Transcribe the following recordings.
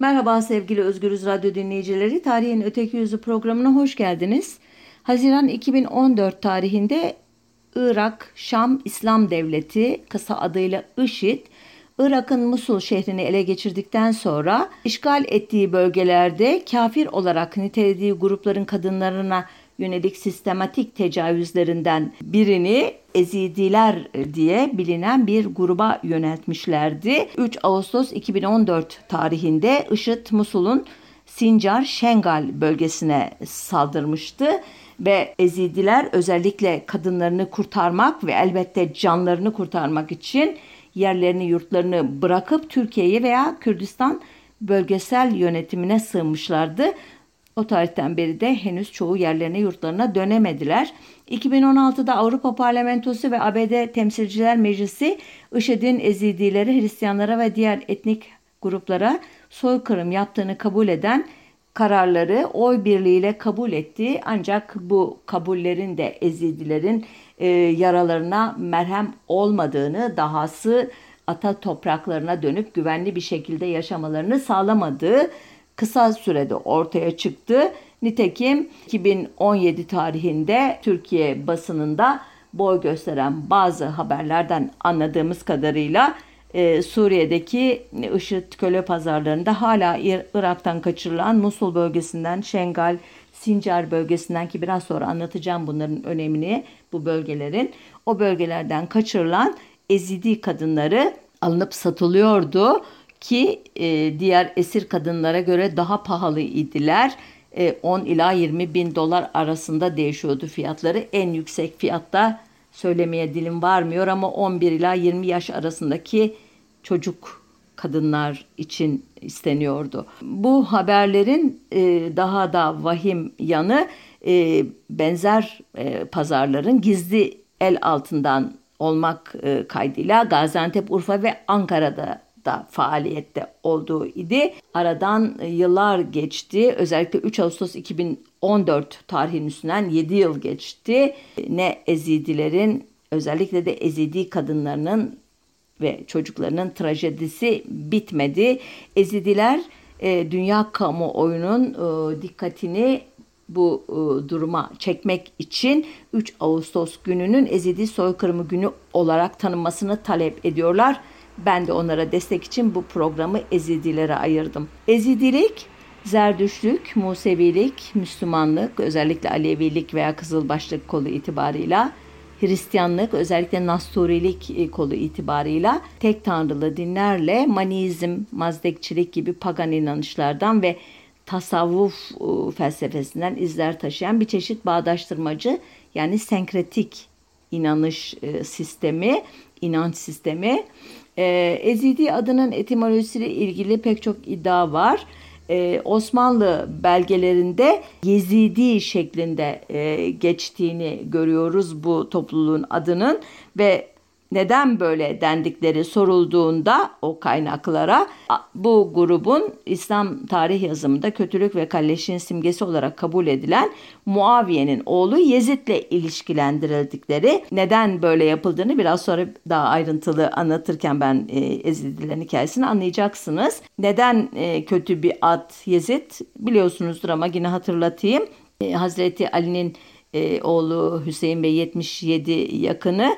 Merhaba sevgili Özgürüz Radyo dinleyicileri. Tarihin Öteki Yüzü programına hoş geldiniz. Haziran 2014 tarihinde Irak Şam İslam Devleti kısa adıyla IŞİD Irak'ın Musul şehrini ele geçirdikten sonra işgal ettiği bölgelerde kafir olarak nitelediği grupların kadınlarına yönelik sistematik tecavüzlerinden birini Ezidiler diye bilinen bir gruba yöneltmişlerdi. 3 Ağustos 2014 tarihinde IŞİD Musul'un Sincar Şengal bölgesine saldırmıştı ve Ezidiler özellikle kadınlarını kurtarmak ve elbette canlarını kurtarmak için yerlerini yurtlarını bırakıp Türkiye'ye veya Kürdistan bölgesel yönetimine sığınmışlardı. O tarihten beri de henüz çoğu yerlerine yurtlarına dönemediler. 2016'da Avrupa Parlamentosu ve ABD Temsilciler Meclisi IŞİD'in Ezidileri, Hristiyanlara ve diğer etnik gruplara soykırım yaptığını kabul eden kararları oy birliğiyle kabul etti. Ancak bu kabullerin de Ezidilerin e, yaralarına merhem olmadığını, dahası ata topraklarına dönüp güvenli bir şekilde yaşamalarını sağlamadığı kısa sürede ortaya çıktı. Nitekim 2017 tarihinde Türkiye basınında boy gösteren bazı haberlerden anladığımız kadarıyla e, Suriye'deki IŞİD köle pazarlarında hala Irak'tan kaçırılan Musul bölgesinden Şengal, Sincar bölgesinden ki biraz sonra anlatacağım bunların önemini bu bölgelerin o bölgelerden kaçırılan Ezidi kadınları alınıp satılıyordu ki e, diğer esir kadınlara göre daha pahalı idiler. E, 10 ila 20 bin dolar arasında değişiyordu fiyatları. En yüksek fiyatta söylemeye dilim varmıyor ama 11 ila 20 yaş arasındaki çocuk kadınlar için isteniyordu. Bu haberlerin e, daha da vahim yanı e, benzer e, pazarların gizli el altından olmak e, kaydıyla Gaziantep, Urfa ve Ankara'da da faaliyette olduğu idi. Aradan yıllar geçti. Özellikle 3 Ağustos 2014 tarihinin üstünden 7 yıl geçti. Ne Ezidilerin özellikle de Ezidi kadınlarının ve çocuklarının trajedisi bitmedi. Ezidiler e, dünya kamuoyunun e, dikkatini bu e, duruma çekmek için 3 Ağustos gününün Ezidi soykırımı günü olarak tanınmasını talep ediyorlar. Ben de onlara destek için bu programı Ezidilere ayırdım. Ezidilik, Zerdüşlük, Musevilik, Müslümanlık, özellikle Alevilik veya Kızılbaşlık kolu itibarıyla Hristiyanlık özellikle Nasturilik e, kolu itibarıyla tek tanrılı dinlerle manizm, mazdekçilik gibi pagan inanışlardan ve tasavvuf e, felsefesinden izler taşıyan bir çeşit bağdaştırmacı yani senkretik inanış e, sistemi, inanç sistemi. Ezidi adının etimolojisiyle ilgili pek çok iddia var. E, Osmanlı belgelerinde Yezidi şeklinde e, geçtiğini görüyoruz bu topluluğun adının ve neden böyle dendikleri sorulduğunda o kaynaklara bu grubun İslam tarih yazımında kötülük ve kalleşin simgesi olarak kabul edilen Muaviye'nin oğlu Yezid'le ilişkilendirildikleri neden böyle yapıldığını biraz sonra daha ayrıntılı anlatırken ben e, Ezidilerin hikayesini anlayacaksınız. Neden e, kötü bir ad Yezid biliyorsunuzdur ama yine hatırlatayım. E, Hazreti Ali'nin e, oğlu Hüseyin Bey 77 yakını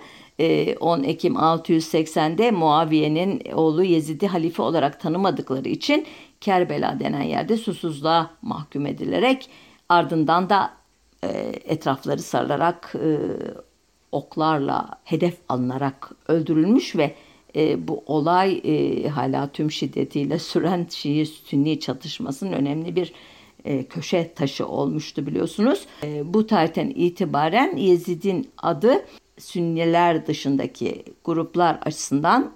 10 ee, Ekim 680'de Muaviye'nin oğlu Yezid'i halife olarak tanımadıkları için Kerbela denen yerde susuzluğa mahkum edilerek ardından da e, etrafları sarılarak e, oklarla hedef alınarak öldürülmüş ve e, bu olay hala tüm şiddetiyle süren Şii-Sünni çatışmasının önemli bir köşe taşı olmuştu biliyorsunuz. bu tarihten itibaren Yezid'in adı Sünniler dışındaki gruplar açısından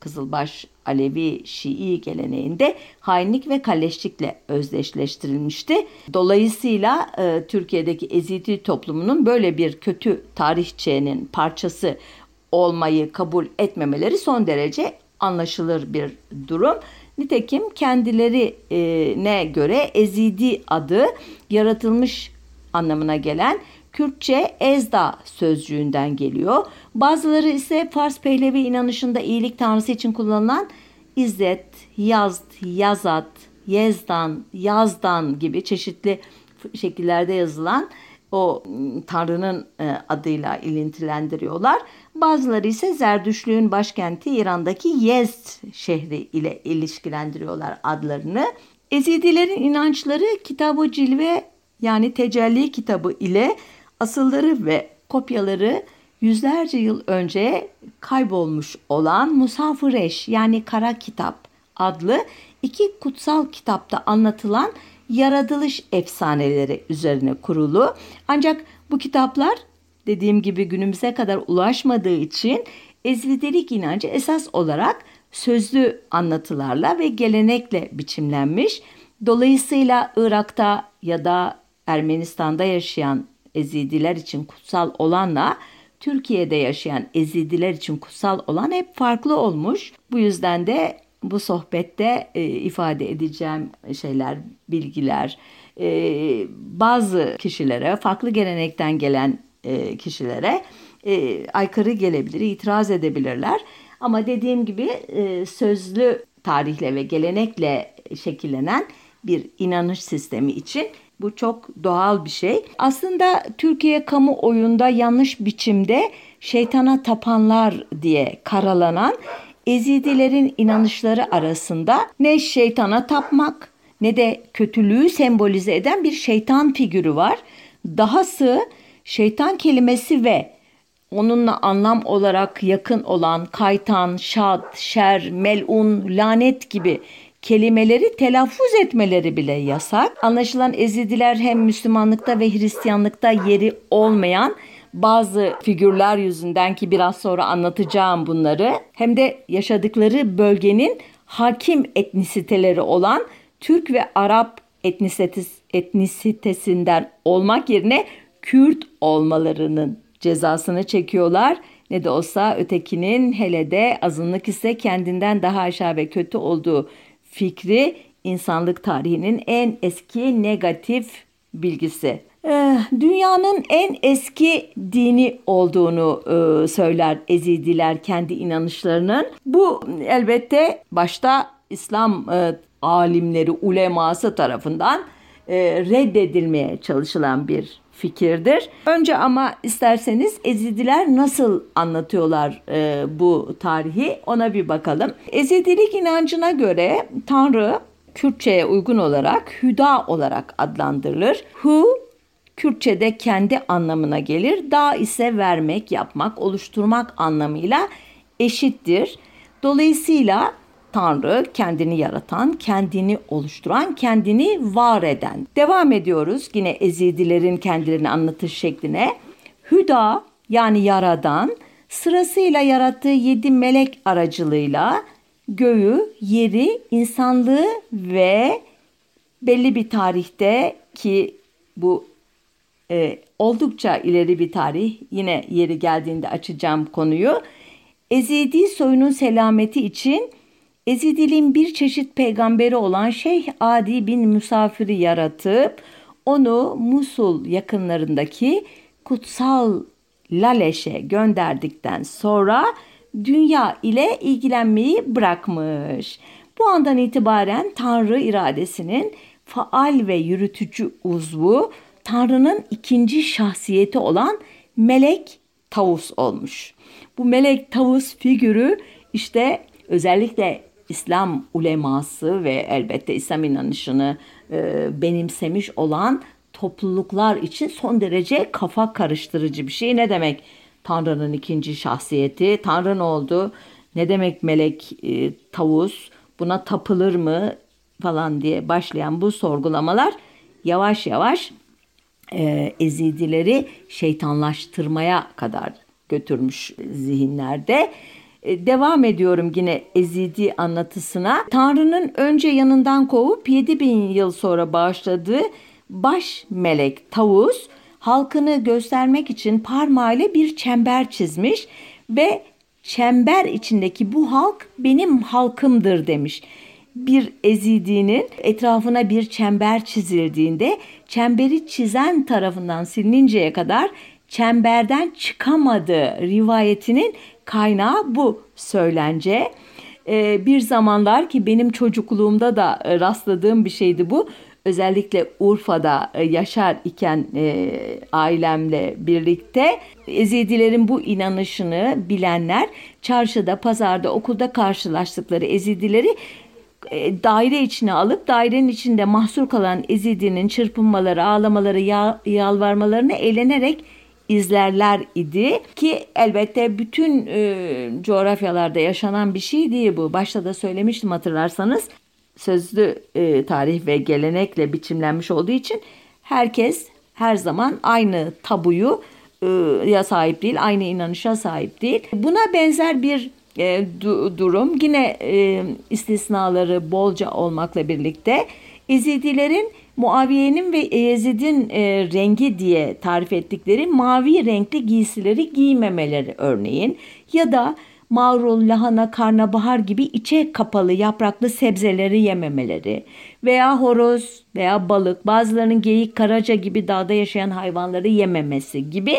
Kızılbaş Alevi Şii geleneğinde hainlik ve kalleşlikle özdeşleştirilmişti. Dolayısıyla e, Türkiye'deki Ezidi toplumunun böyle bir kötü tarihçenin parçası olmayı kabul etmemeleri son derece anlaşılır bir durum. Nitekim kendilerine göre Ezidi adı yaratılmış anlamına gelen Kürtçe Ezda sözcüğünden geliyor. Bazıları ise Fars Pehlevi inanışında iyilik tanrısı için kullanılan İzzet, Yazd, Yazat, Yezdan, Yazdan gibi çeşitli şekillerde yazılan o tanrının e, adıyla ilintilendiriyorlar. Bazıları ise Zerdüşlüğün başkenti İran'daki Yezd şehri ile ilişkilendiriyorlar adlarını. Ezidilerin inançları kitabı cilve yani tecelli kitabı ile asılları ve kopyaları yüzlerce yıl önce kaybolmuş olan Musafıreş yani Kara Kitap adlı iki kutsal kitapta anlatılan yaratılış efsaneleri üzerine kurulu. Ancak bu kitaplar dediğim gibi günümüze kadar ulaşmadığı için ezvidelik inancı esas olarak sözlü anlatılarla ve gelenekle biçimlenmiş. Dolayısıyla Irak'ta ya da Ermenistan'da yaşayan Ezidiler için kutsal olanla Türkiye'de yaşayan Ezidiler için kutsal olan hep farklı olmuş. Bu yüzden de bu sohbette e, ifade edeceğim şeyler, bilgiler e, bazı kişilere, farklı gelenekten gelen e, kişilere e, aykırı gelebilir, itiraz edebilirler. Ama dediğim gibi e, sözlü tarihle ve gelenekle şekillenen bir inanış sistemi için bu çok doğal bir şey. Aslında Türkiye kamuoyunda yanlış biçimde şeytana tapanlar diye karalanan Ezidilerin inanışları arasında ne şeytana tapmak ne de kötülüğü sembolize eden bir şeytan figürü var. Dahası şeytan kelimesi ve onunla anlam olarak yakın olan kaytan, şad, şer, melun, lanet gibi kelimeleri telaffuz etmeleri bile yasak. Anlaşılan Ezidiler hem Müslümanlıkta ve Hristiyanlıkta yeri olmayan bazı figürler yüzünden ki biraz sonra anlatacağım bunları hem de yaşadıkları bölgenin hakim etnisiteleri olan Türk ve Arap etnisitesinden olmak yerine Kürt olmalarının cezasını çekiyorlar. Ne de olsa ötekinin hele de azınlık ise kendinden daha aşağı ve kötü olduğu fikri insanlık tarihinin en eski negatif bilgisi. Ee, dünyanın en eski dini olduğunu e, söyler Ezidiler kendi inanışlarının. Bu elbette başta İslam e, alimleri, uleması tarafından e, reddedilmeye çalışılan bir fikirdir. Önce ama isterseniz Ezidiler nasıl anlatıyorlar e, bu tarihi ona bir bakalım. Ezidilik inancına göre Tanrı Kürtçe'ye uygun olarak Hüda olarak adlandırılır. Hu Kürtçe'de kendi anlamına gelir. Da ise vermek, yapmak, oluşturmak anlamıyla eşittir. Dolayısıyla Tanrı kendini yaratan, kendini oluşturan, kendini var eden. Devam ediyoruz yine Ezidilerin kendilerini anlatış şekline. Hüda yani yaradan sırasıyla yarattığı yedi melek aracılığıyla göğü, yeri, insanlığı ve belli bir tarihte ki bu e, oldukça ileri bir tarih yine yeri geldiğinde açacağım konuyu. Ezidi soyunun selameti için Ezidiliğin bir çeşit peygamberi olan Şeyh Adi bin Musafir'i yaratıp onu Musul yakınlarındaki kutsal Laleş'e gönderdikten sonra dünya ile ilgilenmeyi bırakmış. Bu andan itibaren Tanrı iradesinin faal ve yürütücü uzvu Tanrı'nın ikinci şahsiyeti olan Melek Tavus olmuş. Bu Melek Tavus figürü işte özellikle İslam uleması ve elbette İslam inanışını e, benimsemiş olan topluluklar için son derece kafa karıştırıcı bir şey. Ne demek Tanrı'nın ikinci şahsiyeti? Tanrı ne oldu? Ne demek melek e, tavus? Buna tapılır mı? falan diye başlayan bu sorgulamalar yavaş yavaş e, ezidileri şeytanlaştırmaya kadar götürmüş zihinlerde. E, devam ediyorum yine Ezidi anlatısına. Tanrı'nın önce yanından kovup 7000 yıl sonra bağışladığı baş melek Tavus halkını göstermek için parmağıyla bir çember çizmiş ve çember içindeki bu halk benim halkımdır demiş. Bir ezidinin etrafına bir çember çizildiğinde çemberi çizen tarafından silininceye kadar çemberden çıkamadığı rivayetinin kaynağı bu söylence. e, bir zamanlar ki benim çocukluğumda da e, rastladığım bir şeydi bu. Özellikle Urfa'da e, yaşar iken e, ailemle birlikte Ezidilerin bu inanışını bilenler çarşıda, pazarda, okulda karşılaştıkları Ezidileri e, daire içine alıp dairenin içinde mahsur kalan Ezidi'nin çırpınmaları, ağlamaları, ya, yalvarmalarını eğlenerek izlerler idi ki elbette bütün e, coğrafyalarda yaşanan bir şey değil bu. Başta da söylemiştim hatırlarsanız sözlü e, tarih ve gelenekle biçimlenmiş olduğu için herkes her zaman aynı tabuyu e, ya sahip değil, aynı inanışa sahip değil. Buna benzer bir e, du- durum yine e, istisnaları bolca olmakla birlikte Ezidilerin Muaviye'nin ve Yezid'in e, rengi diye tarif ettikleri mavi renkli giysileri giymemeleri örneğin ya da marul, lahana, karnabahar gibi içe kapalı yapraklı sebzeleri yememeleri veya horoz veya balık, bazılarının geyik, karaca gibi dağda yaşayan hayvanları yememesi gibi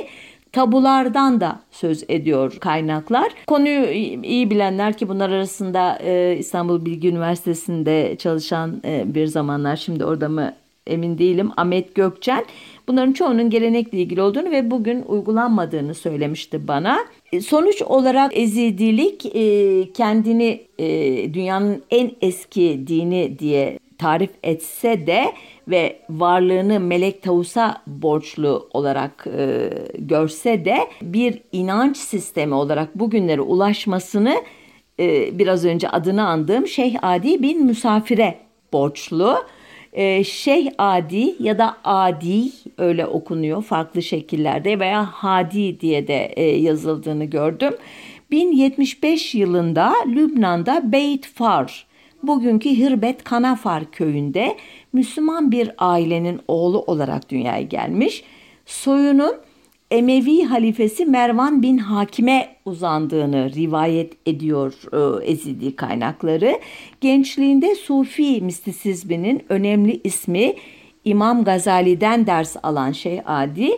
tabulardan da söz ediyor kaynaklar. Konuyu iyi bilenler ki bunlar arasında e, İstanbul Bilgi Üniversitesi'nde çalışan e, bir zamanlar şimdi orada mı emin değilim Ahmet Gökçen bunların çoğunun gelenekle ilgili olduğunu ve bugün uygulanmadığını söylemişti bana. E, sonuç olarak Ezidilik e, kendini e, dünyanın en eski dini diye tarif etse de ve varlığını melek tavusa borçlu olarak e, görse de bir inanç sistemi olarak bugünlere ulaşmasını e, biraz önce adını andığım Şeyh Adi bin Müsafir'e borçlu. E, Şeyh Adi ya da Adi öyle okunuyor farklı şekillerde veya Hadi diye de e, yazıldığını gördüm. 1075 yılında Lübnan'da Beit Far bugünkü Hirbet Kanafar köyünde Müslüman bir ailenin oğlu olarak dünyaya gelmiş. Soyunun Emevi halifesi Mervan bin Hakim'e uzandığını rivayet ediyor e, Ezidi kaynakları. Gençliğinde Sufi mistisizminin önemli ismi İmam Gazali'den ders alan Şeyh Adi,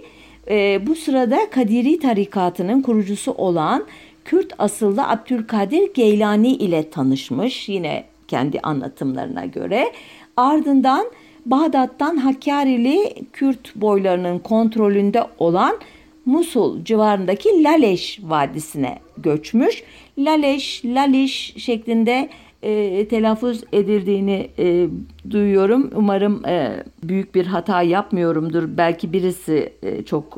e, bu sırada Kadiri tarikatının kurucusu olan Kürt asıllı Abdülkadir Geylani ile tanışmış. Yine kendi anlatımlarına göre. Ardından Bağdat'tan Hakkari'li Kürt boylarının kontrolünde olan Musul civarındaki Laleş Vadisi'ne göçmüş. Laleş, Laliş şeklinde e, telaffuz edildiğini e, duyuyorum. Umarım e, büyük bir hata yapmıyorumdur. Belki birisi e, çok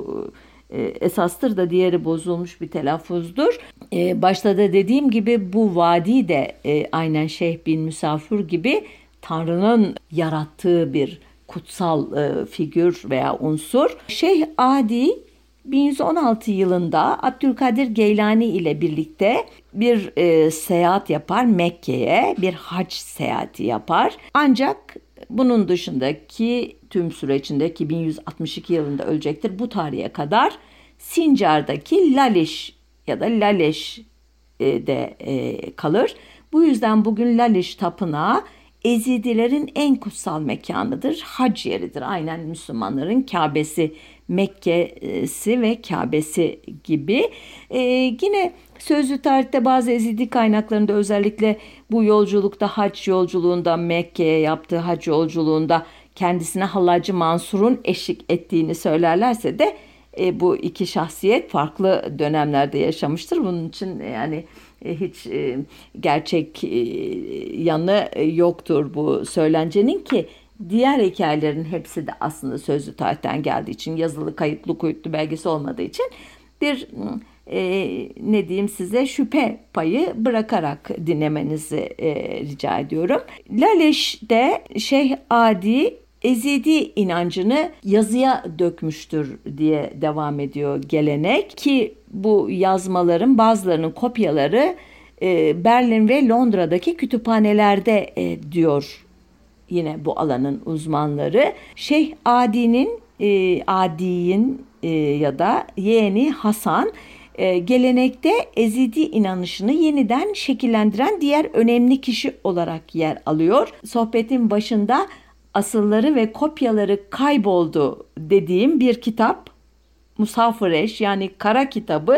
e, esastır da diğeri bozulmuş bir telaffuzdur. E, başta da dediğim gibi bu vadi de e, aynen Şeyh bin Müsafir gibi Tanrı'nın yarattığı bir kutsal e, figür veya unsur. Şeyh Adi 1116 yılında Abdülkadir Geylani ile birlikte bir e, seyahat yapar Mekke'ye, bir hac seyahati yapar. Ancak bunun dışındaki tüm sürecindeki 1162 yılında ölecektir. Bu tarihe kadar Sincar'daki Laliş ya da Laleş e, de e, kalır. Bu yüzden bugün Laliş Tapınağı Ezidilerin en kutsal mekanıdır. Hac yeridir. Aynen Müslümanların Kabe'si, Mekke'si ve Kabe'si gibi. Ee, yine sözlü tarihte bazı Ezidi kaynaklarında özellikle bu yolculukta hac yolculuğunda Mekke'ye yaptığı hac yolculuğunda kendisine Hallacı Mansur'un eşlik ettiğini söylerlerse de e, bu iki şahsiyet farklı dönemlerde yaşamıştır. Bunun için yani e, hiç e, gerçek e, yanı yoktur bu söylencenin ki diğer hikayelerin hepsi de aslında sözlü tarihten geldiği için yazılı kayıtlı kuyutlu belgesi olmadığı için bir e, ne diyeyim size şüphe payı bırakarak dinlemenizi e, rica ediyorum. Laleş'te Şeyh Adi Ezidi inancını yazıya dökmüştür diye devam ediyor gelenek ki bu yazmaların bazılarının kopyaları e, Berlin ve Londra'daki kütüphanelerde e, diyor yine bu alanın uzmanları. Şeyh Adi'nin e, Adi'nin e, ya da yeğeni Hasan e, gelenekte Ezidi inanışını yeniden şekillendiren diğer önemli kişi olarak yer alıyor. Sohbetin başında asılları ve kopyaları kayboldu dediğim bir kitap Musafir yani kara kitabı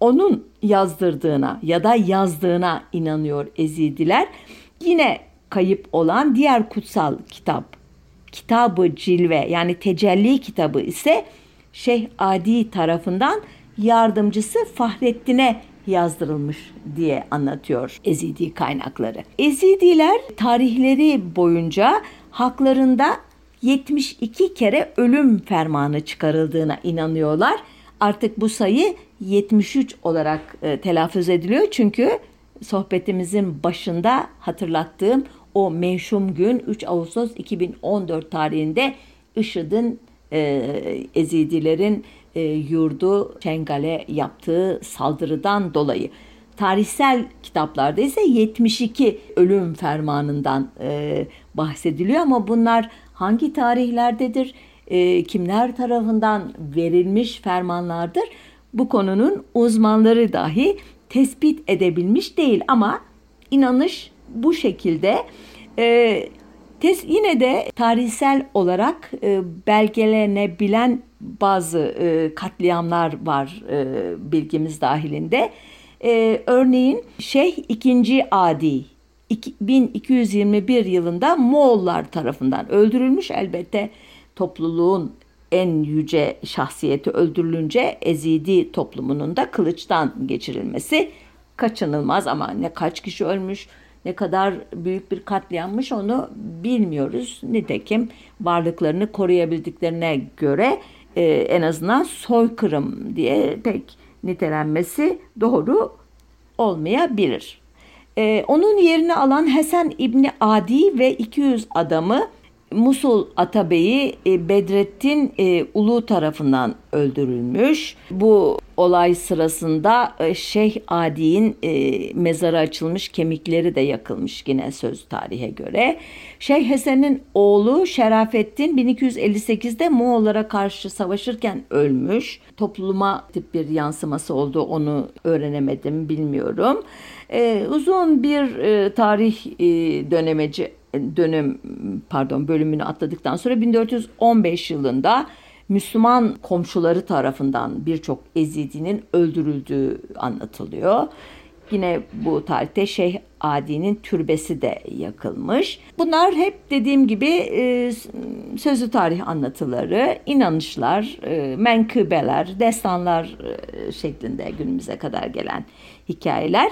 onun yazdırdığına ya da yazdığına inanıyor Ezidiler. Yine kayıp olan diğer kutsal kitap Kitabı Cilve yani Tecelli kitabı ise Şeyh Adi tarafından yardımcısı Fahrettin'e yazdırılmış diye anlatıyor Ezidi kaynakları. Ezidiler tarihleri boyunca haklarında 72 kere ölüm fermanı çıkarıldığına inanıyorlar. Artık bu sayı 73 olarak e, telaffuz ediliyor çünkü sohbetimizin başında hatırlattığım o menşum gün 3 Ağustos 2014 tarihinde IŞİD'in e, Ezidilerin e, yurdu Çengal'e yaptığı saldırıdan dolayı. Tarihsel kitaplarda ise 72 ölüm fermanından e, bahsediliyor ama bunlar hangi tarihlerdedir, e, kimler tarafından verilmiş fermanlardır? Bu konunun uzmanları dahi tespit edebilmiş değil ama inanış bu şekilde. E, tes, yine de tarihsel olarak e, belgelenebilen bazı e, katliamlar var e, bilgimiz dahilinde. E, örneğin Şeyh II. Adi 1221 yılında Moğollar tarafından öldürülmüş elbette topluluğun en yüce şahsiyeti öldürülünce Ezidi toplumunun da kılıçtan geçirilmesi kaçınılmaz ama ne kaç kişi ölmüş ne kadar büyük bir katliammış onu bilmiyoruz. Nitekim varlıklarını koruyabildiklerine göre e, en azından soykırım diye pek nitelenmesi doğru olmayabilir. E, onun yerini alan Hasan İbni Adi ve 200 adamı Musul Atabeyi e, Bedrettin e, Ulu tarafından öldürülmüş. Bu olay sırasında e, Şeyh Adi'nin mezarı açılmış, kemikleri de yakılmış yine söz tarihe göre. Şeyh Hasan'ın oğlu Şerafettin 1258'de Moğollara karşı savaşırken ölmüş. Topluma tip bir yansıması oldu onu öğrenemedim bilmiyorum. Uzun bir tarih dönemeci dönem pardon bölümünü atladıktan sonra 1415 yılında Müslüman komşuları tarafından birçok Ezidi'nin öldürüldüğü anlatılıyor. Yine bu tarihte Şeyh Adi'nin türbesi de yakılmış. Bunlar hep dediğim gibi e, sözlü tarih anlatıları, inanışlar, e, menkıbeler, destanlar e, şeklinde günümüze kadar gelen hikayeler.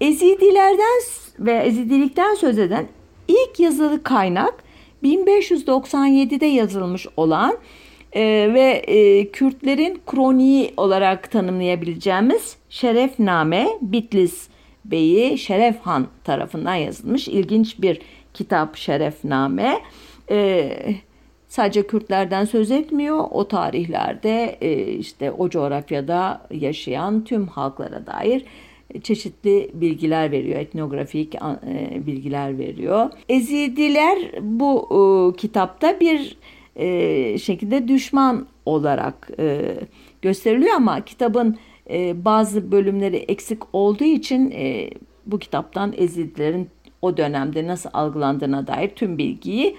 Ezidilerden ve Ezidilikten söz eden ilk yazılı kaynak 1597'de yazılmış olan e, ve e, Kürtlerin kroniği olarak tanımlayabileceğimiz Şerefname Bitlis Beyi Şeref Han tarafından yazılmış ilginç bir kitap Şerefname. E, sadece Kürtlerden söz etmiyor. O tarihlerde e, işte o coğrafyada yaşayan tüm halklara dair çeşitli bilgiler veriyor, etnografik e, bilgiler veriyor. Ezidiler bu e, kitapta bir e, şekilde düşman olarak gösteriliyor ama kitabın bazı bölümleri eksik olduğu için bu kitaptan Ezidilerin o dönemde nasıl algılandığına dair tüm bilgiyi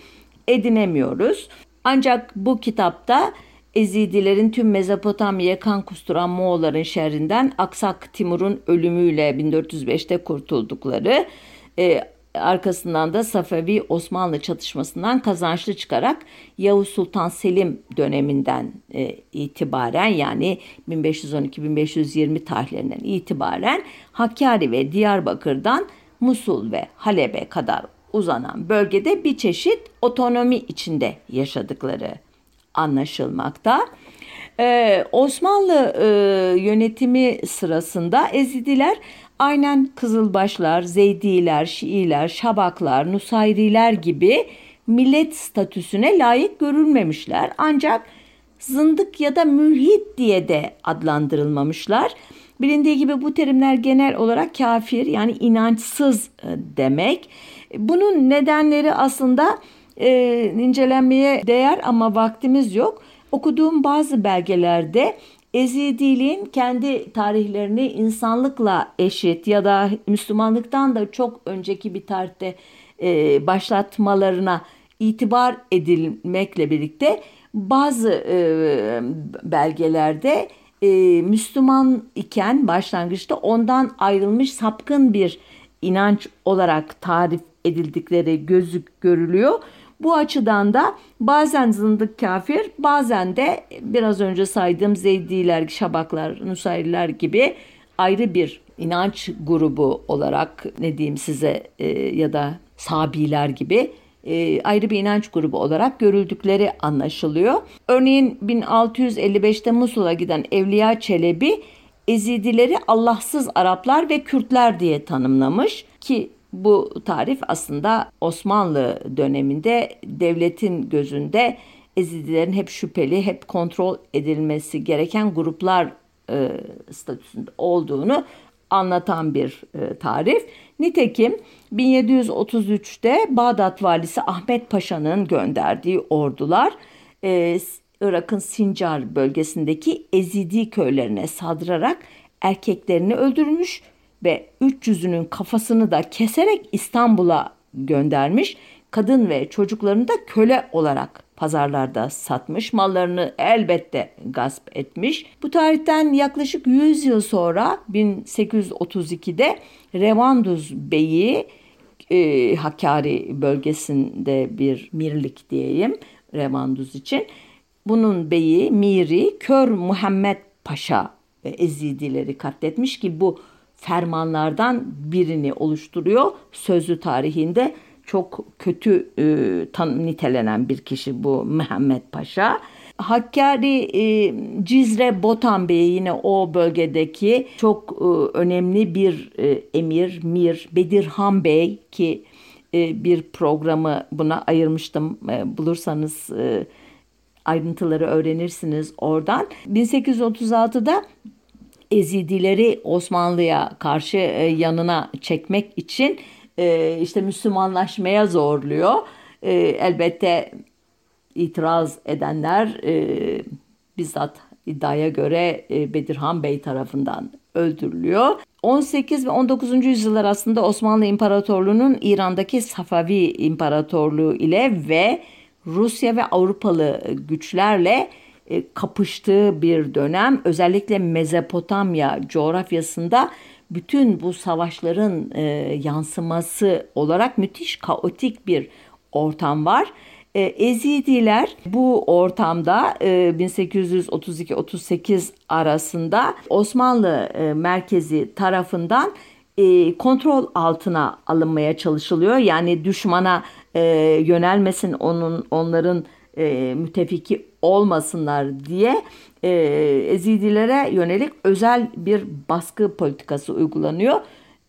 edinemiyoruz. Ancak bu kitapta Ezidilerin tüm Mezopotamya'ya kan kusturan Moğolların şerrinden Aksak Timur'un ölümüyle 1405'te kurtuldukları, e, arkasından da Safevi Osmanlı çatışmasından kazançlı çıkarak Yavuz Sultan Selim döneminden e, itibaren yani 1512-1520 tarihlerinden itibaren Hakkari ve Diyarbakır'dan Musul ve Halep'e kadar uzanan bölgede bir çeşit otonomi içinde yaşadıkları anlaşılmakta. Ee, Osmanlı e, yönetimi sırasında Ezidiler aynen Kızılbaşlar, Zeydiler, Şiiler, Şabaklar, Nusayriler gibi millet statüsüne layık görülmemişler. Ancak zındık ya da mülhit diye de adlandırılmamışlar. Bilindiği gibi bu terimler genel olarak kafir yani inançsız e, demek. Bunun nedenleri aslında e, incelenmeye değer ama vaktimiz yok. Okuduğum bazı belgelerde Ezidiliğin kendi tarihlerini insanlıkla eşit ya da Müslümanlıktan da çok önceki bir tarihte e, başlatmalarına itibar edilmekle birlikte bazı e, belgelerde e, Müslüman iken başlangıçta ondan ayrılmış sapkın bir inanç olarak tarif edildikleri gözük görülüyor. Bu açıdan da bazen zındık kafir bazen de biraz önce saydığım Zeydiler, Şabaklar, Nusayriler gibi ayrı bir inanç grubu olarak ne diyeyim size e, ya da Sabiler gibi e, ayrı bir inanç grubu olarak görüldükleri anlaşılıyor. Örneğin 1655'te Musul'a giden Evliya Çelebi Ezidileri Allahsız Araplar ve Kürtler diye tanımlamış ki bu tarif aslında Osmanlı döneminde devletin gözünde Ezidilerin hep şüpheli, hep kontrol edilmesi gereken gruplar e, statüsünde olduğunu anlatan bir e, tarif. Nitekim 1733'te Bağdat valisi Ahmet Paşa'nın gönderdiği ordular e, Irak'ın Sincar bölgesindeki Ezidi köylerine saldırarak erkeklerini öldürmüş ve 300'ünün kafasını da keserek İstanbul'a göndermiş. Kadın ve çocuklarını da köle olarak pazarlarda satmış, mallarını elbette gasp etmiş. Bu tarihten yaklaşık 100 yıl sonra 1832'de Revanduz Bey'i e, Hakkari bölgesinde bir mirlik diyeyim Revanduz için. Bunun beyi Miri Kör Muhammed Paşa Ezidileri katletmiş ki bu fermanlardan birini oluşturuyor. Sözlü tarihinde çok kötü e, tan nitelenen bir kişi bu Mehmet Paşa. Hakkari e, Cizre Botan Bey yine o bölgedeki çok e, önemli bir e, emir Mir Bedirhan Bey ki e, bir programı buna ayırmıştım e, bulursanız e, ayrıntıları öğrenirsiniz oradan. 1836'da Ezidileri Osmanlı'ya karşı e, yanına çekmek için e, işte Müslümanlaşmaya zorluyor. E, elbette itiraz edenler bizzat iddiaya göre Bedirhan Bey tarafından öldürülüyor. 18 ve 19. yüzyıllar aslında Osmanlı İmparatorluğu'nun İran'daki Safavi İmparatorluğu ile ve Rusya ve Avrupalı güçlerle kapıştığı bir dönem. Özellikle Mezopotamya coğrafyasında bütün bu savaşların e, yansıması olarak müthiş kaotik bir ortam var. E, Ezidiler bu ortamda 1832-38 arasında Osmanlı merkezi tarafından kontrol altına alınmaya çalışılıyor. Yani düşmana yönelmesin onun onların mütefiki olmasınlar diye e, Ezidilere yönelik özel bir baskı politikası uygulanıyor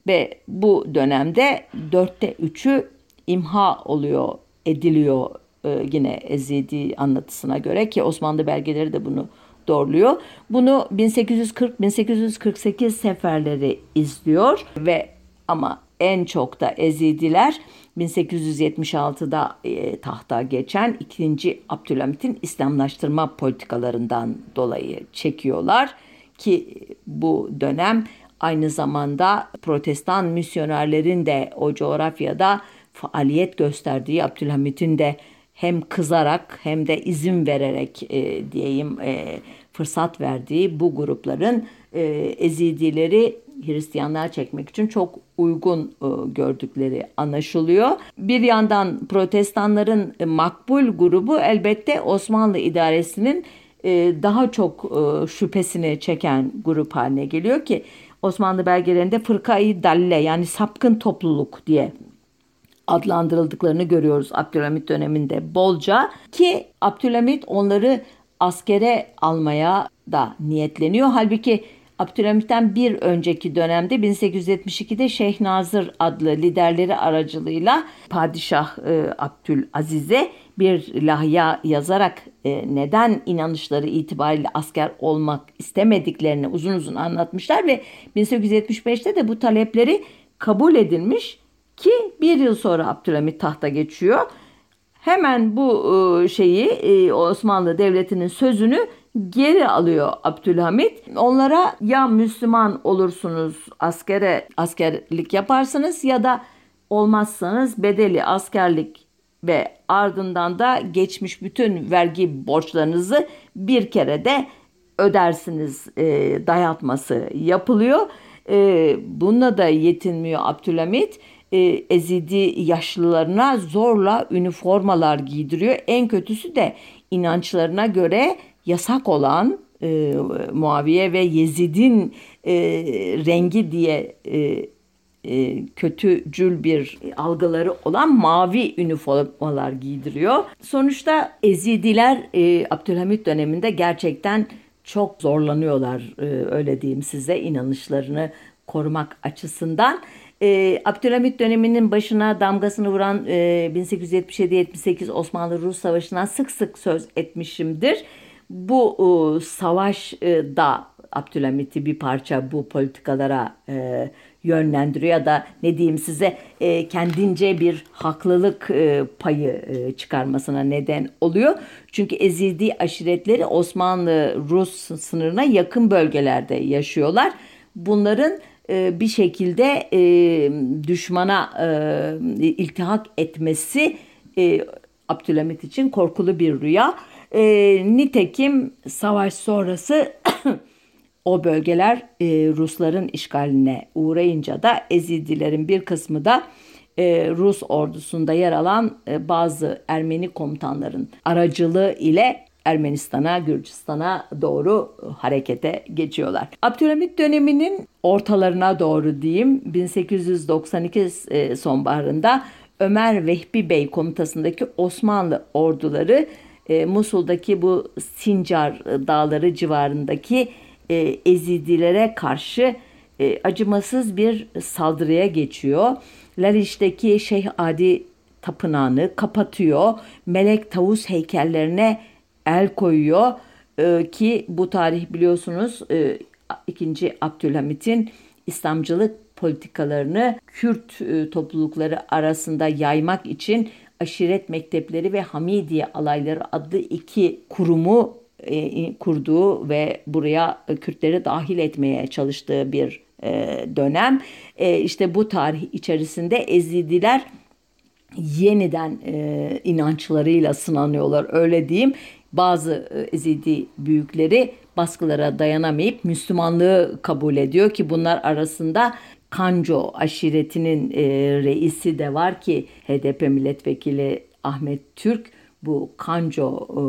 ve bu dönemde dörtte üçü imha oluyor, ediliyor e, yine Ezidi anlatısına göre ki Osmanlı belgeleri de bunu doğruluyor. Bunu 1840-1848 seferleri izliyor ve ama en çok da Ezidiler 1876'da e, tahta geçen 2. Abdülhamit'in İslamlaştırma politikalarından dolayı çekiyorlar ki bu dönem aynı zamanda protestan misyonerlerin de o coğrafyada faaliyet gösterdiği Abdülhamit'in de hem kızarak hem de izin vererek e, diyeyim e, fırsat verdiği bu grupların e, Ezidileri Hristiyanlığa çekmek için çok uygun e, gördükleri anlaşılıyor. Bir yandan protestanların e, makbul grubu elbette Osmanlı idaresinin e, daha çok şüphesini çeken grup haline geliyor ki Osmanlı belgelerinde fırkayı dalle yani sapkın topluluk diye adlandırıldıklarını görüyoruz Abdülhamit döneminde bolca ki Abdülhamit onları askere almaya da niyetleniyor. Halbuki Abdülhamit'ten bir önceki dönemde 1872'de Şeyh Nazır adlı liderleri aracılığıyla Padişah e, Abdülaziz'e bir lahya yazarak e, neden inanışları itibariyle asker olmak istemediklerini uzun uzun anlatmışlar ve 1875'te de bu talepleri kabul edilmiş ki bir yıl sonra Abdülhamit tahta geçiyor. Hemen bu e, şeyi e, Osmanlı Devleti'nin sözünü geri alıyor Abdülhamit. Onlara ya Müslüman olursunuz askere askerlik yaparsınız ya da olmazsanız bedeli askerlik ve ardından da geçmiş bütün vergi borçlarınızı bir kere de ödersiniz e, dayatması yapılıyor. E, bununla da yetinmiyor Abdülhamit. E, Ezidi yaşlılarına zorla üniformalar giydiriyor. En kötüsü de inançlarına göre yasak olan e, Muaviye ve Yezid'in e, rengi diye e, e, kötücül bir algıları olan mavi üniformalar giydiriyor. Sonuçta Ezidiler e, Abdülhamit döneminde gerçekten çok zorlanıyorlar e, öyle diyeyim size inanışlarını korumak açısından. E, Abdülhamit döneminin başına damgasını vuran e, 1877-78 Osmanlı-Rus Savaşı'ndan sık sık söz etmişimdir. Bu e, savaş e, da Abdülhamit'i bir parça bu politikalara e, yönlendiriyor ya da ne diyeyim size e, kendince bir haklılık e, payı e, çıkarmasına neden oluyor. Çünkü Ezidi aşiretleri Osmanlı-Rus sınırına yakın bölgelerde yaşıyorlar. Bunların e, bir şekilde e, düşmana e, iltihak etmesi e, Abdülhamit için korkulu bir rüya. E, nitekim savaş sonrası o bölgeler e, Rusların işgaline uğrayınca da Ezidilerin bir kısmı da e, Rus ordusunda yer alan e, bazı Ermeni komutanların aracılığı ile Ermenistan'a, Gürcistan'a doğru harekete geçiyorlar. Abdülhamit döneminin ortalarına doğru diyeyim 1892 e, sonbaharında Ömer Vehbi Bey komutasındaki Osmanlı orduları e, Musul'daki bu Sincar dağları civarındaki e, Ezidilere karşı e, acımasız bir saldırıya geçiyor. Laliş'teki Şeyh Adi tapınağını kapatıyor. Melek tavus heykellerine el koyuyor e, ki bu tarih biliyorsunuz e, 2. Abdülhamit'in İslamcılık politikalarını Kürt e, toplulukları arasında yaymak için aşiret mektepleri ve Hamidiye alayları adlı iki kurumu e, kurduğu ve buraya Kürtleri dahil etmeye çalıştığı bir e, dönem. E, işte bu tarih içerisinde Ezidiler yeniden e, inançlarıyla sınanıyorlar öyle diyeyim. Bazı e, Ezidi büyükleri baskılara dayanamayıp Müslümanlığı kabul ediyor ki bunlar arasında Kanco aşiretinin e, reisi de var ki HDP milletvekili Ahmet Türk bu Kanco e,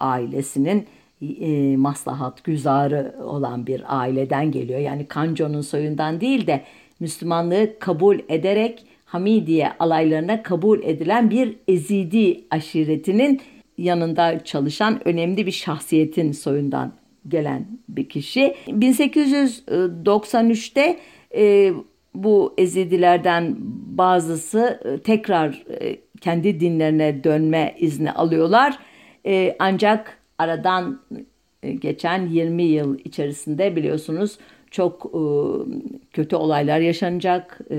ailesinin e, maslahat güzarı olan bir aileden geliyor. Yani Kanco'nun soyundan değil de Müslümanlığı kabul ederek Hamidiye alaylarına kabul edilen bir Ezidi aşiretinin yanında çalışan önemli bir şahsiyetin soyundan gelen bir kişi. 1893'te e, bu Ezidilerden bazısı tekrar e, kendi dinlerine dönme izni alıyorlar e, ancak aradan e, geçen 20 yıl içerisinde biliyorsunuz çok e, kötü olaylar yaşanacak. E,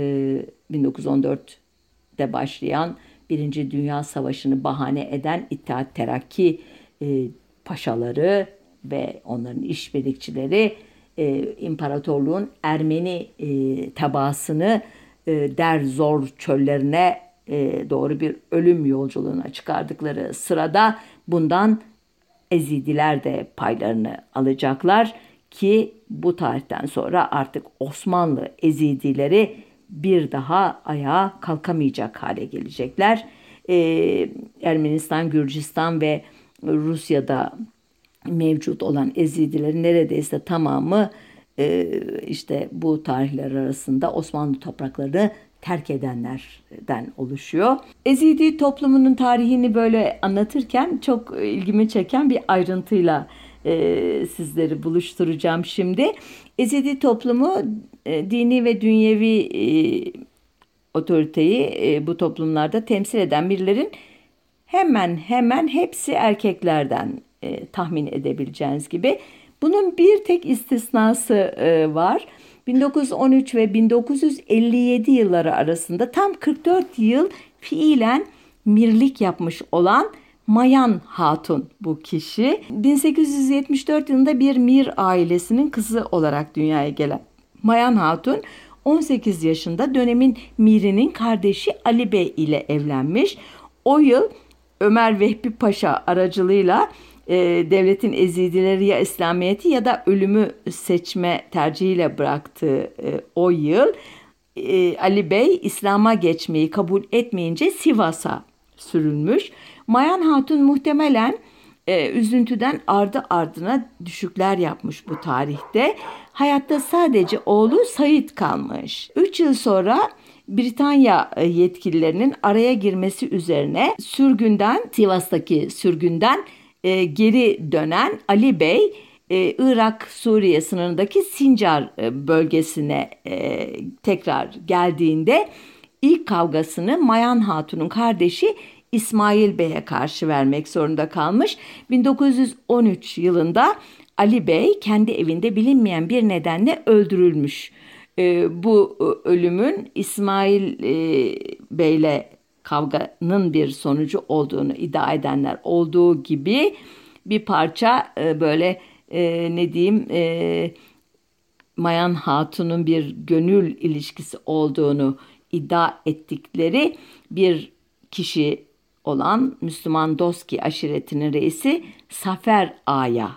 1914'te başlayan Birinci Dünya Savaşı'nı bahane eden İttihat Terakki paşaları ve onların işbirlikçileri e, imparatorluğun Ermeni e, tebaasını e, der zor çöllerine e, doğru bir ölüm yolculuğuna çıkardıkları sırada bundan Ezidiler de paylarını alacaklar ki bu tarihten sonra artık Osmanlı Ezidileri bir daha ayağa kalkamayacak hale gelecekler. Ee, Ermenistan, Gürcistan ve Rusya'da mevcut olan Ezidilerin neredeyse tamamı e, işte bu tarihler arasında Osmanlı topraklarını terk edenlerden oluşuyor. Ezidi toplumunun tarihini böyle anlatırken çok ilgimi çeken bir ayrıntıyla e, sizleri buluşturacağım şimdi. Ezidi toplumu e, dini ve dünyevi otoriteyi bu toplumlarda temsil eden birilerin hemen hemen hepsi erkeklerden e, tahmin edebileceğiniz gibi. Bunun bir tek istisnası e, var. 1913 ve 1957 yılları arasında tam 44 yıl fiilen mirlik yapmış olan Mayan Hatun bu kişi. 1874 yılında bir Mir ailesinin kızı olarak dünyaya gelen Mayan Hatun 18 yaşında dönemin Mir'inin kardeşi Ali Bey ile evlenmiş. O yıl Ömer Vehbi Paşa aracılığıyla e, devletin ezidileri ya İslamiyet'i ya da ölümü seçme tercihiyle bıraktığı e, o yıl e, Ali Bey İslam'a geçmeyi kabul etmeyince Sivas'a sürülmüş. Mayan Hatun muhtemelen e, üzüntüden ardı ardına düşükler yapmış bu tarihte. Hayatta sadece oğlu Said kalmış. 3 yıl sonra Britanya e, yetkililerinin araya girmesi üzerine sürgünden, Sivas'taki sürgünden e, geri dönen Ali Bey e, Irak-Suriye sınırındaki Sincar e, bölgesine e, tekrar geldiğinde ilk kavgasını Mayan Hatun'un kardeşi İsmail Bey'e karşı vermek zorunda kalmış. 1913 yılında Ali Bey kendi evinde bilinmeyen bir nedenle öldürülmüş. E, bu e, ölümün İsmail Bey'le kavganın bir sonucu olduğunu iddia edenler olduğu gibi bir parça e, böyle e, ne diyeyim e, Mayan Hatun'un bir gönül ilişkisi olduğunu iddia ettikleri bir kişi olan Müslüman Doski aşiretinin reisi Safer Ağa'ya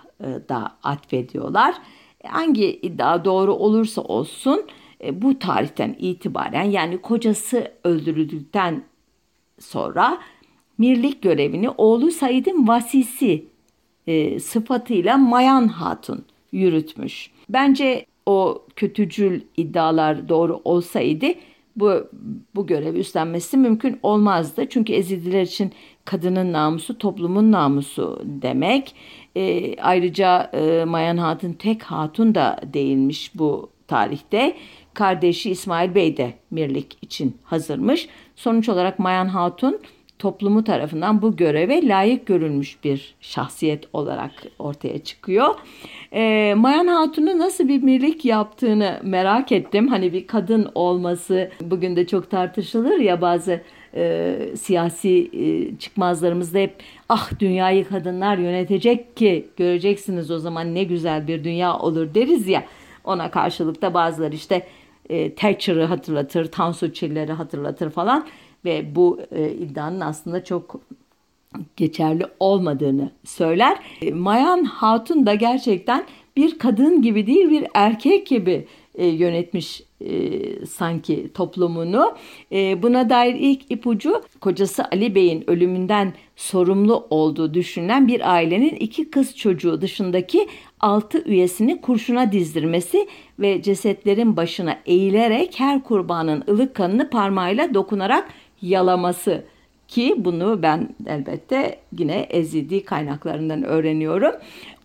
da atfediyorlar. Hangi iddia doğru olursa olsun bu tarihten itibaren yani kocası öldürüldükten sonra mirlik görevini oğlu Said'in vasisi e, sıfatıyla Mayan Hatun yürütmüş. Bence o kötücül iddialar doğru olsaydı bu, bu görevi üstlenmesi mümkün olmazdı. Çünkü Ezidiler için kadının namusu toplumun namusu demek. E, ayrıca e, Mayan Hatun tek hatun da değilmiş bu tarihte. Kardeşi İsmail Bey de mirlik için hazırmış. Sonuç olarak Mayan Hatun toplumu tarafından bu göreve layık görülmüş bir şahsiyet olarak ortaya çıkıyor. E, Mayan Hatun'un nasıl bir mirlik yaptığını merak ettim. Hani bir kadın olması bugün de çok tartışılır ya bazı e, siyasi e, çıkmazlarımızda hep ah dünyayı kadınlar yönetecek ki göreceksiniz o zaman ne güzel bir dünya olur deriz ya. Ona karşılık da bazıları işte e, Thatcher'ı hatırlatır, Tansu Çiller'i hatırlatır falan ve bu e, iddianın aslında çok geçerli olmadığını söyler. E, Mayan Hatun da gerçekten bir kadın gibi değil bir erkek gibi e, yönetmiş e, sanki toplumunu. E, buna dair ilk ipucu kocası Ali Bey'in ölümünden sorumlu olduğu düşünülen bir ailenin iki kız çocuğu dışındaki altı üyesini kurşuna dizdirmesi ve cesetlerin başına eğilerek her kurbanın ılık kanını parmağıyla dokunarak yalaması ki bunu ben elbette yine Ezidi kaynaklarından öğreniyorum.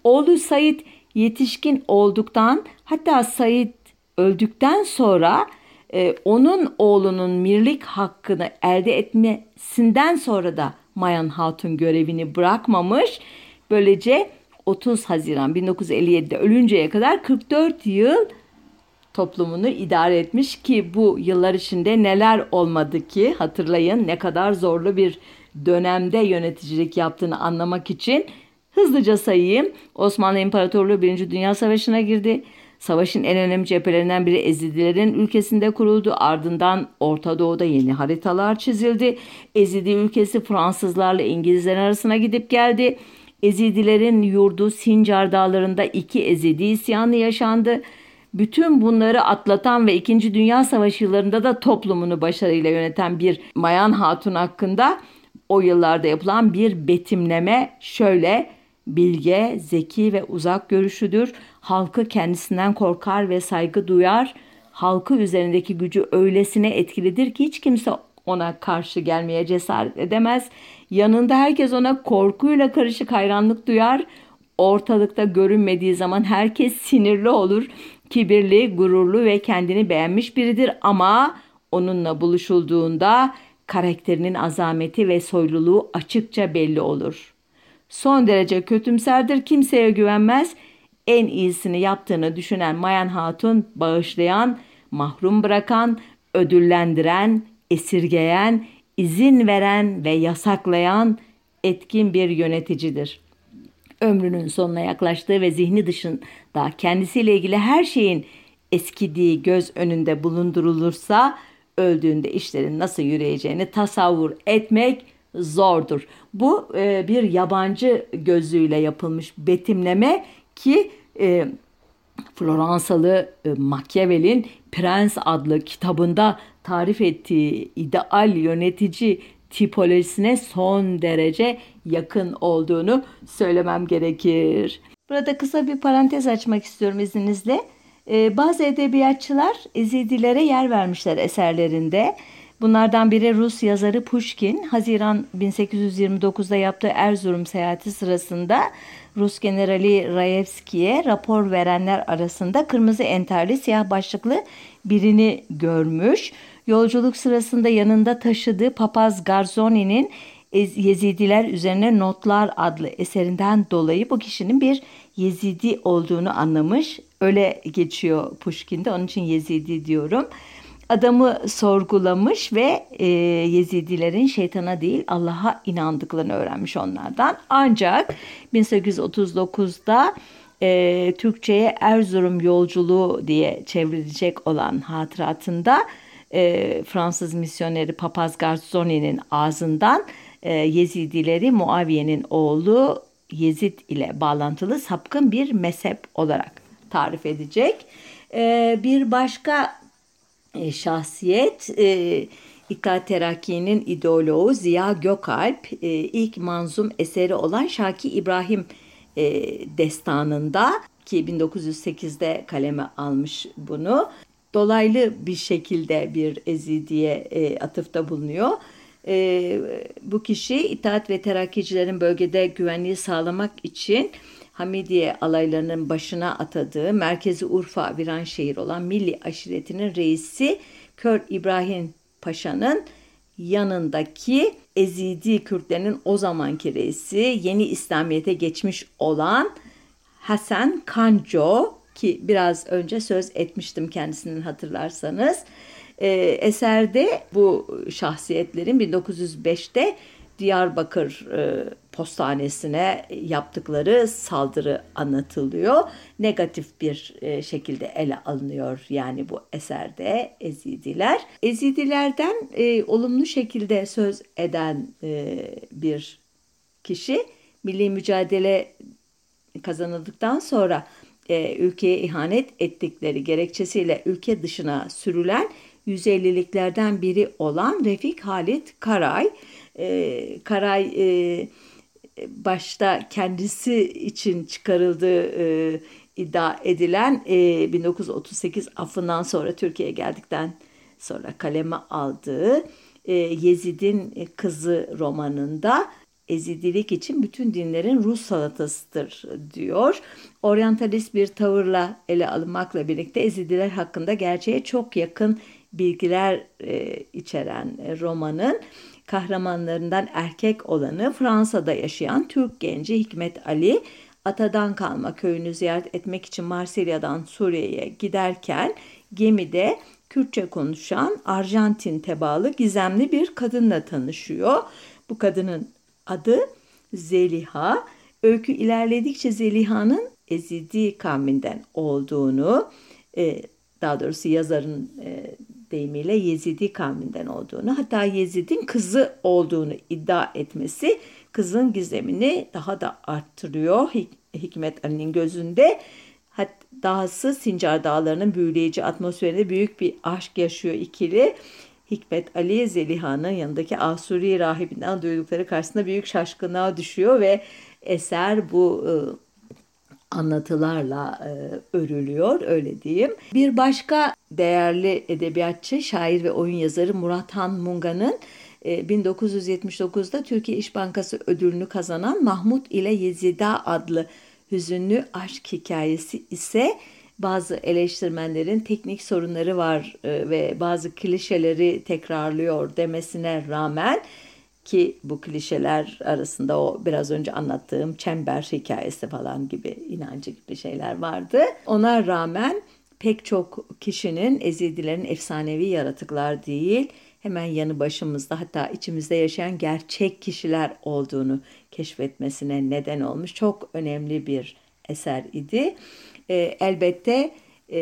Oğlu Said yetişkin olduktan hatta Said öldükten sonra e, onun oğlunun mirlik hakkını elde etmesinden sonra da Mayan Hatun görevini bırakmamış. Böylece 30 Haziran 1957'de ölünceye kadar 44 yıl toplumunu idare etmiş ki bu yıllar içinde neler olmadı ki hatırlayın ne kadar zorlu bir dönemde yöneticilik yaptığını anlamak için hızlıca sayayım. Osmanlı İmparatorluğu 1. Dünya Savaşı'na girdi. Savaşın en önemli cephelerinden biri Ezidilerin ülkesinde kuruldu. Ardından Orta Doğu'da yeni haritalar çizildi. Ezidi ülkesi Fransızlarla İngilizler arasına gidip geldi. Ezidilerin yurdu Sincar dağlarında iki Ezidi isyanı yaşandı. Bütün bunları atlatan ve 2. Dünya Savaşı yıllarında da toplumunu başarıyla yöneten bir Mayan Hatun hakkında o yıllarda yapılan bir betimleme şöyle bilge, zeki ve uzak görüşüdür. Halkı kendisinden korkar ve saygı duyar. Halkı üzerindeki gücü öylesine etkilidir ki hiç kimse ona karşı gelmeye cesaret edemez. Yanında herkes ona korkuyla karışık hayranlık duyar. Ortalıkta görünmediği zaman herkes sinirli olur. Kibirli, gururlu ve kendini beğenmiş biridir ama onunla buluşulduğunda karakterinin azameti ve soyluluğu açıkça belli olur. Son derece kötümserdir, kimseye güvenmez. En iyisini yaptığını düşünen Mayan Hatun bağışlayan, mahrum bırakan, ödüllendiren, esirgeyen, izin veren ve yasaklayan etkin bir yöneticidir. Ömrünün sonuna yaklaştığı ve zihni dışında kendisiyle ilgili her şeyin eskidiği göz önünde bulundurulursa öldüğünde işlerin nasıl yürüyeceğini tasavvur etmek zordur. Bu e, bir yabancı gözüyle yapılmış betimleme ki e, Floransalı e, Machiavelli'nin Prens adlı kitabında tarif ettiği ideal yönetici tipolojisine son derece yakın olduğunu söylemem gerekir. Burada kısa bir parantez açmak istiyorum izninizle. Ee, bazı edebiyatçılar Ezidilere yer vermişler eserlerinde. Bunlardan biri Rus yazarı Pushkin, Haziran 1829'da yaptığı Erzurum seyahati sırasında Rus generali Rayevski'ye rapor verenler arasında kırmızı enterli siyah başlıklı birini görmüş. Yolculuk sırasında yanında taşıdığı papaz Garzoni'nin Yezidiler üzerine Notlar adlı eserinden dolayı bu kişinin bir Yezidi olduğunu anlamış. Öyle geçiyor Pushkin'de onun için Yezidi diyorum. Adamı sorgulamış ve e, Yezidilerin şeytana değil Allah'a inandıklarını öğrenmiş onlardan. Ancak 1839'da e, Türkçe'ye Erzurum yolculuğu diye çevrilecek olan hatıratında e, Fransız misyoneri Papaz Garzoni'nin ağzından e, Yezidileri Muaviye'nin oğlu Yezid ile bağlantılı sapkın bir mezhep olarak tarif edecek. E, bir başka e, şahsiyet e, İttihat Terakki'nin ideoloğu Ziya Gökalp e, ilk manzum eseri olan Şaki İbrahim e, destanında ki 1908'de kaleme almış bunu. Dolaylı bir şekilde bir ezidiye e, atıfta bulunuyor. E, bu kişi İttihat ve Terakkicilerin bölgede güvenliği sağlamak için Hamidiye alaylarının başına atadığı merkezi Urfa Viranşehir olan Milli Aşiretinin reisi Kör İbrahim Paşa'nın yanındaki Ezidi Kürtlerinin o zamanki reisi yeni İslamiyet'e geçmiş olan Hasan Kanco ki biraz önce söz etmiştim kendisinin hatırlarsanız. E, eserde bu şahsiyetlerin 1905'te Diyarbakır e, postanesine yaptıkları saldırı anlatılıyor. Negatif bir e, şekilde ele alınıyor yani bu eserde Ezidiler. Ezidilerden e, olumlu şekilde söz eden e, bir kişi milli mücadele kazanıldıktan sonra e, ülkeye ihanet ettikleri gerekçesiyle ülke dışına sürülen 150'liklerden biri olan Refik Halit Karay. E, Karay e, başta kendisi için çıkarıldığı e, iddia edilen e, 1938 affından sonra Türkiye'ye geldikten sonra kaleme aldığı e, Yezid'in Kızı romanında Ezidilik için bütün dinlerin Rus salatasıdır diyor. Oryantalist bir tavırla ele alınmakla birlikte Ezidiler hakkında gerçeğe çok yakın bilgiler e, içeren romanın kahramanlarından erkek olanı Fransa'da yaşayan Türk genci Hikmet Ali atadan kalma köyünü ziyaret etmek için Marsilya'dan Suriye'ye giderken gemide Kürtçe konuşan Arjantin tebalı gizemli bir kadınla tanışıyor. Bu kadının adı Zeliha. Öykü ilerledikçe Zeliha'nın Ezidi kavminden olduğunu, e, daha doğrusu yazarın e, deyimiyle Yezidi kavminden olduğunu, hatta Yezid'in kızı olduğunu iddia etmesi kızın gizemini daha da arttırıyor Hikmet Ali'nin gözünde. Dahası Sincar Dağları'nın büyüleyici atmosferinde büyük bir aşk yaşıyor ikili. Hikmet Ali Zeliha'nın yanındaki Asuri rahibinden duydukları karşısında büyük şaşkınlığa düşüyor ve eser bu e, anlatılarla e, örülüyor öyle diyeyim. Bir başka değerli edebiyatçı, şair ve oyun yazarı Murat Han Munga'nın 1979'da e, Türkiye İş Bankası ödülünü kazanan Mahmut ile Yezida adlı hüzünlü aşk hikayesi ise bazı eleştirmenlerin teknik sorunları var e, ve bazı klişeleri tekrarlıyor demesine rağmen ki bu klişeler arasında o biraz önce anlattığım çember hikayesi falan gibi inancı gibi şeyler vardı. Ona rağmen pek çok kişinin Ezidilerin efsanevi yaratıklar değil, hemen yanı başımızda hatta içimizde yaşayan gerçek kişiler olduğunu keşfetmesine neden olmuş. Çok önemli bir eser idi. E, elbette e,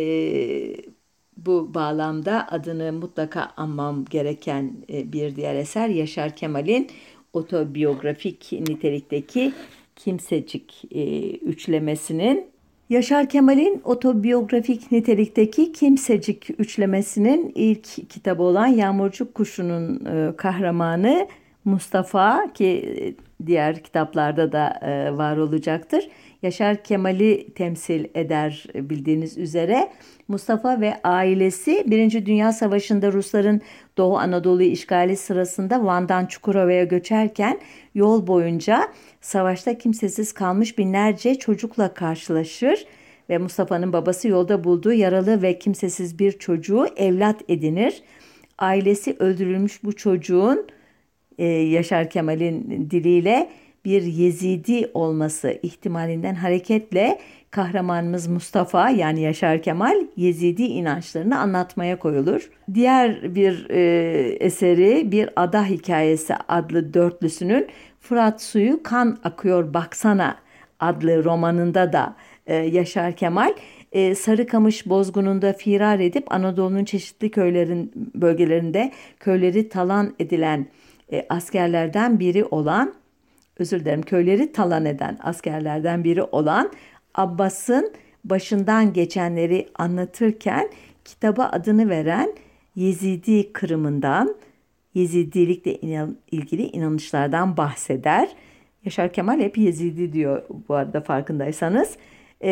bu bağlamda adını mutlaka anmam gereken e, bir diğer eser Yaşar Kemal'in otobiyografik nitelikteki Kimsecik e, üçlemesinin Yaşar Kemal'in otobiyografik nitelikteki Kimsecik üçlemesinin ilk kitabı olan Yağmurcuk Kuşu'nun e, kahramanı Mustafa ki diğer kitaplarda da var olacaktır. Yaşar Kemal'i temsil eder bildiğiniz üzere. Mustafa ve ailesi Birinci Dünya Savaşı'nda Rusların Doğu Anadolu'yu işgali sırasında Van'dan Çukurova'ya göçerken yol boyunca savaşta kimsesiz kalmış binlerce çocukla karşılaşır ve Mustafa'nın babası yolda bulduğu yaralı ve kimsesiz bir çocuğu evlat edinir. Ailesi öldürülmüş bu çocuğun e, Yaşar Kemal'in diliyle bir Yezidi olması ihtimalinden hareketle kahramanımız Mustafa yani Yaşar Kemal Yezidi inançlarını anlatmaya koyulur. Diğer bir e, eseri bir ada hikayesi adlı dörtlüsünün Fırat suyu kan akıyor baksana adlı romanında da e, Yaşar Kemal e, Sarıkamış bozgununda firar edip Anadolu'nun çeşitli köylerin bölgelerinde köyleri talan edilen e, askerlerden biri olan özür dilerim köyleri talan eden askerlerden biri olan Abbas'ın başından geçenleri anlatırken kitaba adını veren Yezidi Kırım'ından Yezidilikle ilgili inanışlardan bahseder. Yaşar Kemal hep Yezidi diyor bu arada farkındaysanız. Ee,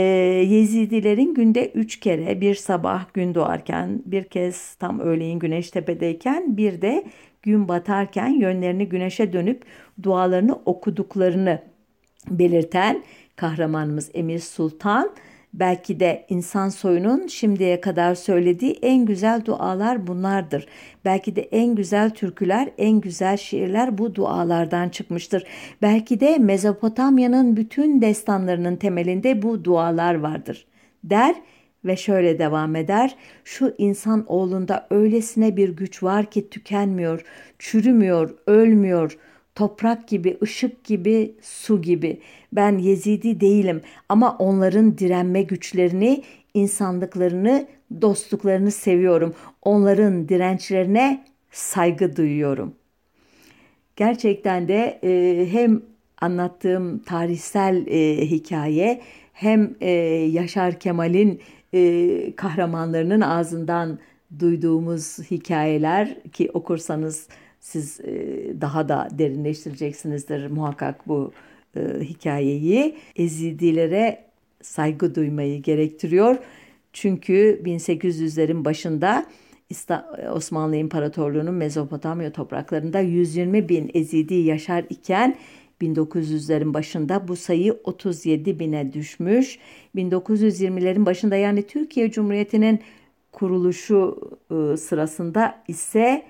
Yezidilerin günde üç kere bir sabah gün doğarken bir kez tam öğleyin güneş tepedeyken bir de gün batarken yönlerini güneşe dönüp dualarını okuduklarını belirten kahramanımız Emir Sultan belki de insan soyunun şimdiye kadar söylediği en güzel dualar bunlardır. Belki de en güzel türküler, en güzel şiirler bu dualardan çıkmıştır. Belki de Mezopotamya'nın bütün destanlarının temelinde bu dualar vardır. Der ve şöyle devam eder. Şu insan oğlunda öylesine bir güç var ki tükenmiyor, çürümüyor, ölmüyor. Toprak gibi, ışık gibi, su gibi. Ben Yezidi değilim ama onların direnme güçlerini, insanlıklarını, dostluklarını seviyorum. Onların dirençlerine saygı duyuyorum. Gerçekten de e, hem anlattığım tarihsel e, hikaye hem e, Yaşar Kemal'in e, kahramanlarının ağzından duyduğumuz hikayeler ki okursanız siz e, daha da derinleştireceksinizdir muhakkak bu e, hikayeyi. Ezidilere saygı duymayı gerektiriyor. Çünkü 1800'lerin başında Osmanlı İmparatorluğu'nun Mezopotamya topraklarında 120 bin Ezidi yaşar iken 1900'lerin başında bu sayı 37 bine düşmüş. 1920'lerin başında yani Türkiye Cumhuriyeti'nin kuruluşu e, sırasında ise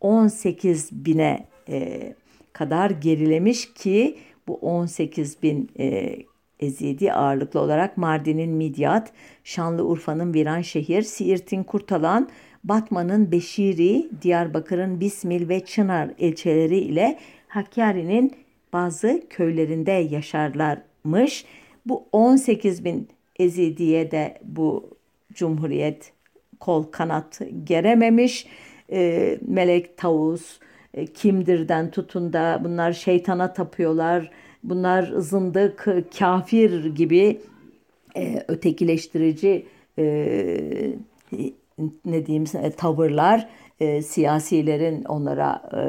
18 bine e, kadar gerilemiş ki bu 18 bin e, ezidi ağırlıklı olarak Mardin'in Midyat, Şanlıurfa'nın Viranşehir, Siirt'in Kurtalan, Batman'ın Beşiri, Diyarbakır'ın Bismil ve Çınar ilçeleri ile Hakkari'nin bazı köylerinde yaşarlarmış. Bu 18 bin Ezidi'ye de bu Cumhuriyet kol kanat gerememiş. E, Melek Tavus, e, Kimdir'den tutun da bunlar şeytana tapıyorlar. Bunlar zındık, kafir gibi e, ötekileştirici e, ne diyeyim e, tavırlar e, siyasilerin onlara e,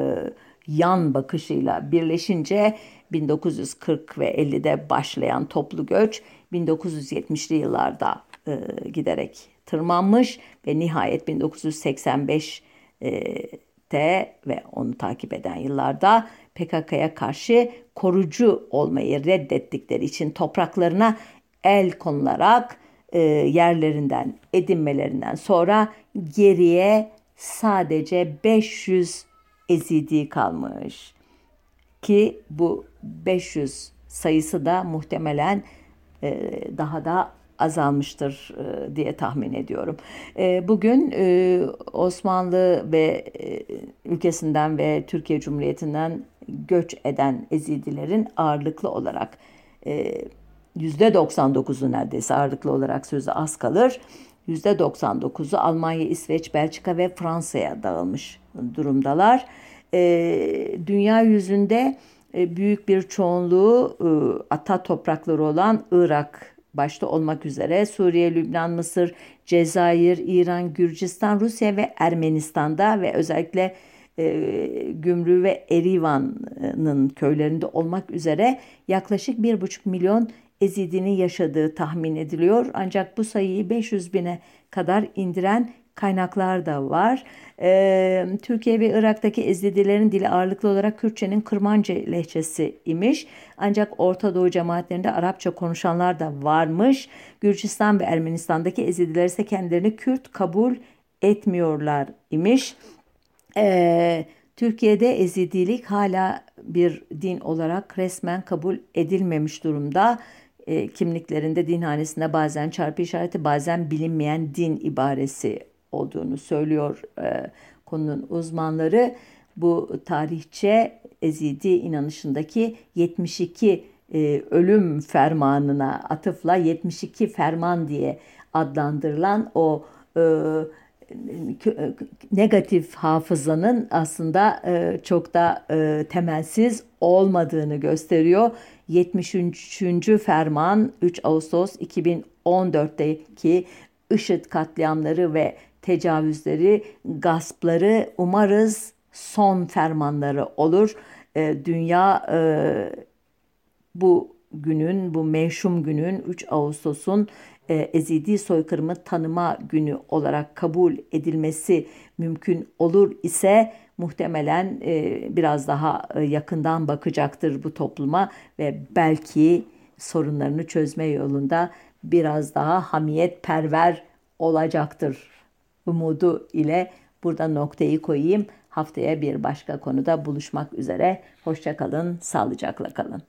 yan bakışıyla birleşince 1940 ve 50'de başlayan toplu göç 1970'li yıllarda e, giderek tırmanmış ve nihayet 1985'te ve onu takip eden yıllarda PKK'ya karşı korucu olmayı reddettikleri için topraklarına el konularak e, yerlerinden edinmelerinden sonra geriye sadece 500 ezidi kalmış. Ki bu 500 sayısı da muhtemelen e, daha da azalmıştır e, diye tahmin ediyorum. E, bugün e, Osmanlı ve e, ülkesinden ve Türkiye Cumhuriyeti'nden göç eden Ezidilerin ağırlıklı olarak e, %99'u neredeyse ağırlıklı olarak sözü az kalır. %99'u Almanya, İsveç, Belçika ve Fransa'ya dağılmış durumdalar. dünya yüzünde büyük bir çoğunluğu ata toprakları olan Irak başta olmak üzere Suriye, Lübnan, Mısır, Cezayir, İran, Gürcistan, Rusya ve Ermenistan'da ve özellikle e, Gümrü ve Erivan'ın köylerinde olmak üzere yaklaşık 1,5 milyon Ezidinin yaşadığı tahmin ediliyor. Ancak bu sayıyı 500 bine kadar indiren kaynaklar da var. Ee, Türkiye ve Irak'taki Ezidilerin dili ağırlıklı olarak Kürtçenin Kırmanca lehçesi imiş. Ancak Orta Doğu cemaatlerinde Arapça konuşanlar da varmış. Gürcistan ve Ermenistan'daki Ezidiler ise kendilerini Kürt kabul etmiyorlar imiş. Ee, Türkiye'de Ezidilik hala bir din olarak resmen kabul edilmemiş durumda. E, kimliklerinde dinhanesinde bazen çarpı işareti bazen bilinmeyen din ibaresi olduğunu söylüyor e, konunun uzmanları. Bu tarihçe Ezidi inanışındaki 72 e, ölüm fermanına atıfla 72 ferman diye adlandırılan o e, negatif hafızanın aslında e, çok da e, temelsiz olmadığını gösteriyor. 73. ferman 3 Ağustos 2014'teki IŞİD katliamları ve tecavüzleri, gaspları umarız son fermanları olur. E, dünya bu günün, bu meşhum günün 3 Ağustos'un e, ezidi soykırımı tanıma günü olarak kabul edilmesi mümkün olur ise muhtemelen e, biraz daha e, yakından bakacaktır bu topluma ve belki sorunlarını çözme yolunda biraz daha hamiyet perver olacaktır umudu ile burada noktayı koyayım. Haftaya bir başka konuda buluşmak üzere. Hoşçakalın, sağlıcakla kalın.